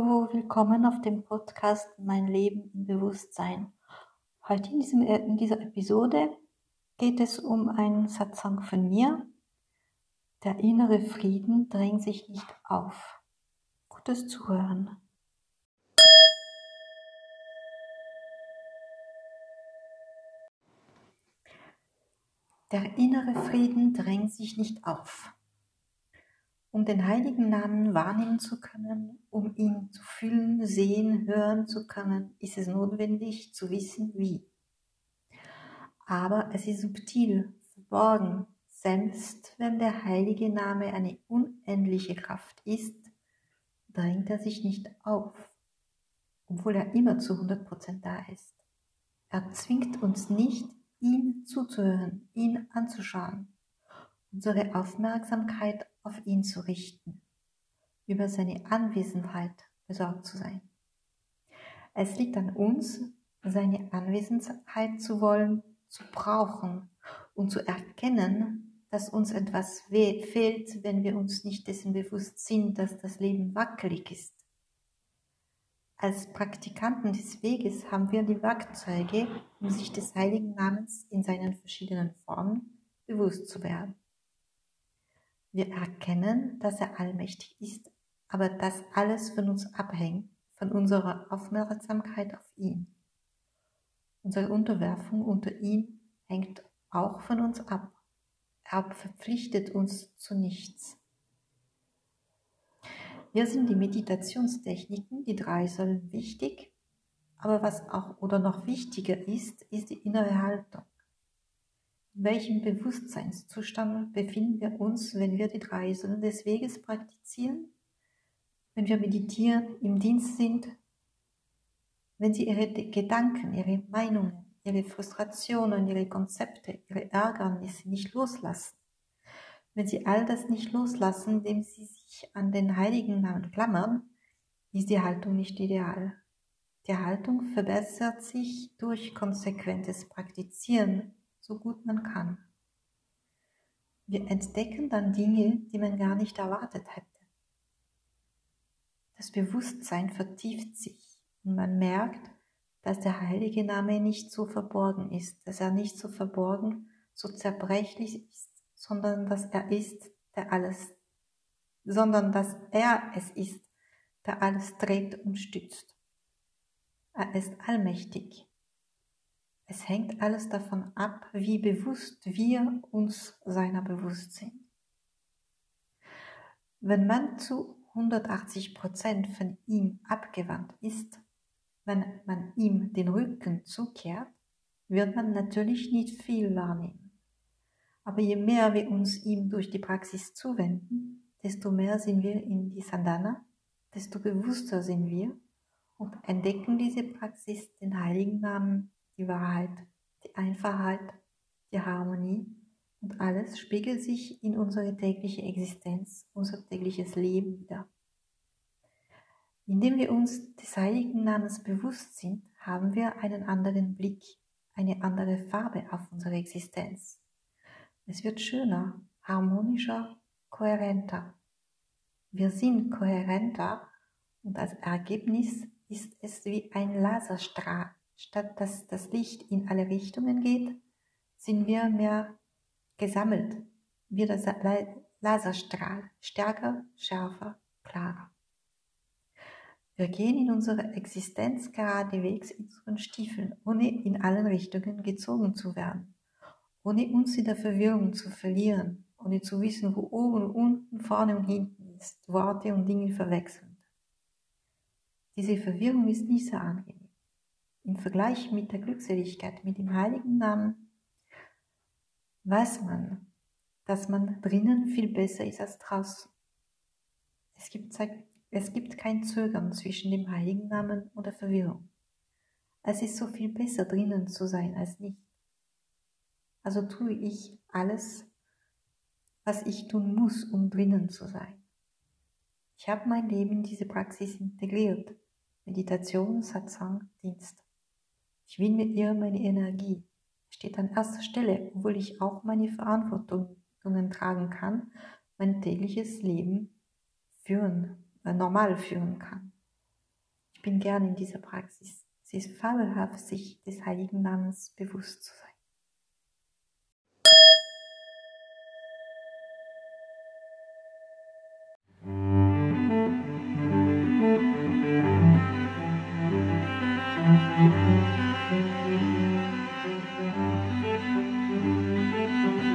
Hallo, willkommen auf dem Podcast Mein Leben im Bewusstsein. Heute in, diesem, in dieser Episode geht es um einen Satzang von mir. Der innere Frieden drängt sich nicht auf. Gutes Zuhören. Der innere Frieden drängt sich nicht auf. Um den heiligen Namen wahrnehmen zu können, um ihn zu fühlen, sehen, hören zu können, ist es notwendig zu wissen, wie. Aber es ist subtil, verborgen, selbst wenn der heilige Name eine unendliche Kraft ist, drängt er sich nicht auf, obwohl er immer zu 100% da ist. Er zwingt uns nicht, ihm zuzuhören, ihn anzuschauen, unsere Aufmerksamkeit auf ihn zu richten, über seine Anwesenheit besorgt zu sein. Es liegt an uns, seine Anwesenheit zu wollen, zu brauchen und zu erkennen, dass uns etwas fehlt, wenn wir uns nicht dessen bewusst sind, dass das Leben wackelig ist. Als Praktikanten des Weges haben wir die Werkzeuge, um sich des heiligen Namens in seinen verschiedenen Formen bewusst zu werden. Wir erkennen, dass er allmächtig ist, aber dass alles von uns abhängt, von unserer Aufmerksamkeit auf ihn. Unsere Unterwerfung unter ihm hängt auch von uns ab. Er verpflichtet uns zu nichts. Hier sind die Meditationstechniken, die drei Säulen wichtig, aber was auch oder noch wichtiger ist, ist die innere Haltung. Welchem Bewusstseinszustand befinden wir uns, wenn wir die drei Säulen des Weges praktizieren? Wenn wir meditieren, im Dienst sind, wenn Sie Ihre Gedanken, Ihre Meinungen, Ihre Frustrationen, Ihre Konzepte, Ihre Ärgernisse nicht loslassen? Wenn Sie all das nicht loslassen, indem Sie sich an den heiligen Namen klammern, ist die Haltung nicht ideal. Die Haltung verbessert sich durch konsequentes Praktizieren so gut man kann. Wir entdecken dann Dinge, die man gar nicht erwartet hätte. Das Bewusstsein vertieft sich und man merkt, dass der heilige Name nicht so verborgen ist, dass er nicht so verborgen, so zerbrechlich ist, sondern dass er ist, der alles, sondern dass er es ist, der alles trägt und stützt. Er ist allmächtig. Es hängt alles davon ab, wie bewusst wir uns seiner bewusst sind. Wenn man zu 180 Prozent von ihm abgewandt ist, wenn man ihm den Rücken zukehrt, wird man natürlich nicht viel wahrnehmen. Aber je mehr wir uns ihm durch die Praxis zuwenden, desto mehr sind wir in die Sandana, desto bewusster sind wir und entdecken diese Praxis den heiligen Namen die Wahrheit, die Einfachheit, die Harmonie und alles spiegelt sich in unsere tägliche Existenz, unser tägliches Leben wieder. Indem wir uns des heiligen Namens bewusst sind, haben wir einen anderen Blick, eine andere Farbe auf unsere Existenz. Es wird schöner, harmonischer, kohärenter. Wir sind kohärenter und als Ergebnis ist es wie ein Laserstrahl, Statt dass das Licht in alle Richtungen geht, sind wir mehr gesammelt, wie der Laserstrahl, stärker, schärfer, klarer. Wir gehen in unserer Existenz geradewegs in unseren Stiefeln, ohne in allen Richtungen gezogen zu werden, ohne uns in der Verwirrung zu verlieren, ohne zu wissen, wo oben unten, vorne und hinten ist, Worte und Dinge verwechselnd. Diese Verwirrung ist nicht sehr angenehm im Vergleich mit der Glückseligkeit, mit dem heiligen Namen, weiß man, dass man drinnen viel besser ist als draußen. Es gibt, es gibt kein Zögern zwischen dem heiligen Namen und der Verwirrung. Es ist so viel besser drinnen zu sein als nicht. Also tue ich alles, was ich tun muss, um drinnen zu sein. Ich habe mein Leben in diese Praxis integriert. Meditation, Satsang, Dienst. Ich will mit ihr meine Energie. Steht an erster Stelle, obwohl ich auch meine Verantwortungen tragen kann, mein tägliches Leben führen, äh, normal führen kann. Ich bin gern in dieser Praxis. Es ist fabelhaft, sich des heiligen Namens bewusst zu sein.